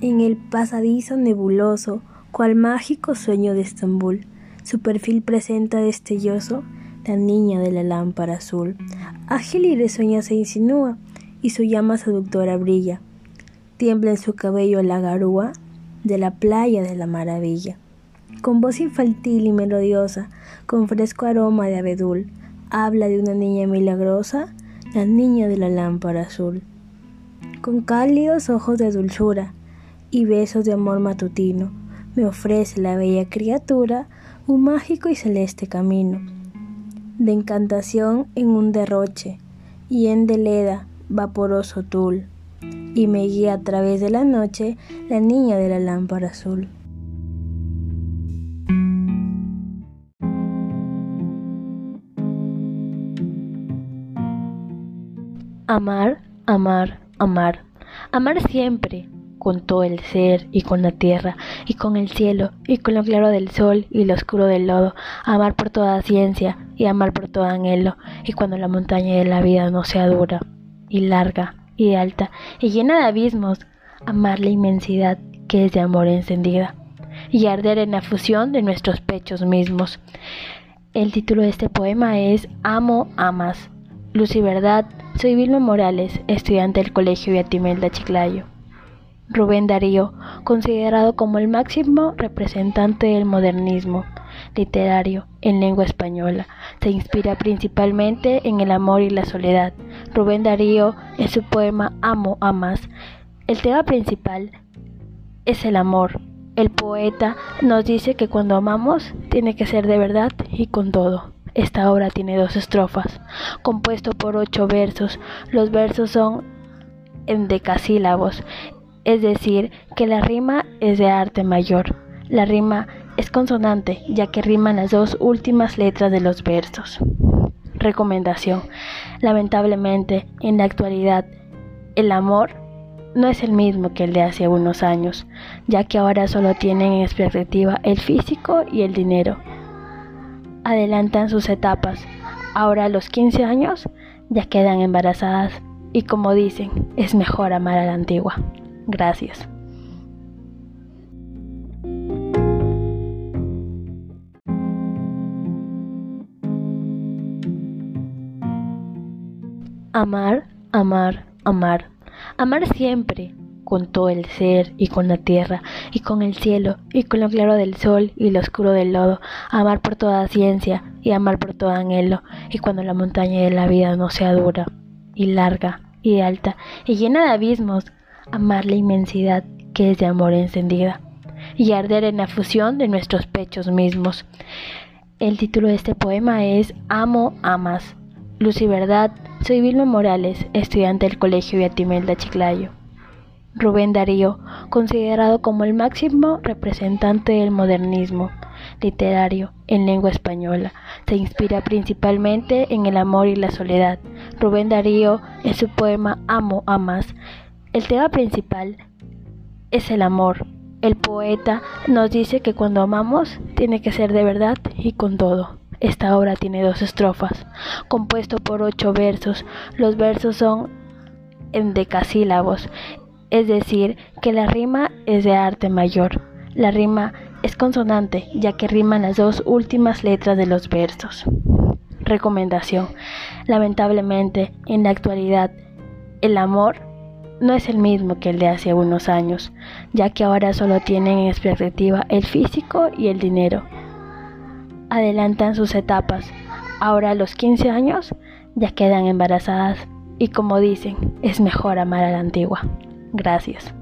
En el pasadizo nebuloso, cual mágico sueño de Estambul, su perfil presenta destelloso la niña de la lámpara azul. Ágil y risueña se insinúa, y su llama seductora brilla. Tiembla en su cabello la garúa de la playa de la maravilla. Con voz infantil y melodiosa, con fresco aroma de abedul, habla de una niña milagrosa, la niña de la lámpara azul. Con cálidos ojos de dulzura y besos de amor matutino, me ofrece la bella criatura un mágico y celeste camino, de encantación en un derroche y en deleda vaporoso tul, y me guía a través de la noche la niña de la lámpara azul. Amar, amar, amar. Amar siempre, con todo el ser y con la tierra y con el cielo y con lo claro del sol y lo oscuro del lodo. Amar por toda ciencia y amar por todo anhelo y cuando la montaña de la vida no sea dura y larga y alta y llena de abismos. Amar la inmensidad que es de amor encendida y arder en la fusión de nuestros pechos mismos. El título de este poema es Amo, amas. Luz y verdad soy Vilma Morales, estudiante del Colegio Yatimelda Chiclayo. Rubén Darío, considerado como el máximo representante del modernismo literario en lengua española, se inspira principalmente en el amor y la soledad. Rubén Darío, en su poema Amo, amas, el tema principal es el amor. El poeta nos dice que cuando amamos tiene que ser de verdad y con todo. Esta obra tiene dos estrofas, compuesto por ocho versos. Los versos son en decasílabos, es decir, que la rima es de arte mayor. La rima es consonante, ya que riman las dos últimas letras de los versos. Recomendación. Lamentablemente, en la actualidad, el amor no es el mismo que el de hace unos años, ya que ahora solo tienen en perspectiva el físico y el dinero adelantan sus etapas. Ahora a los 15 años ya quedan embarazadas y como dicen, es mejor amar a la antigua. Gracias. Amar, amar, amar. Amar siempre, con todo el ser y con la tierra y con el cielo y con lo claro del sol y lo oscuro del lodo, amar por toda ciencia y amar por todo anhelo y cuando la montaña de la vida no sea dura y larga y alta y llena de abismos, amar la inmensidad que es de amor encendida y arder en la fusión de nuestros pechos mismos. El título de este poema es Amo, amas. Luz y verdad, soy Vilma Morales, estudiante del Colegio Yatimelda Chiclayo. Rubén Darío, considerado como el máximo representante del modernismo literario en lengua española, se inspira principalmente en el amor y la soledad. Rubén Darío, en su poema Amo, amas, el tema principal es el amor. El poeta nos dice que cuando amamos tiene que ser de verdad y con todo. Esta obra tiene dos estrofas, compuesto por ocho versos. Los versos son en decasílabos es decir, que la rima es de arte mayor. La rima es consonante, ya que riman las dos últimas letras de los versos. Recomendación. Lamentablemente, en la actualidad, el amor no es el mismo que el de hace unos años, ya que ahora solo tienen en perspectiva el físico y el dinero. Adelantan sus etapas. Ahora a los 15 años ya quedan embarazadas y como dicen, es mejor amar a la antigua. Gracias.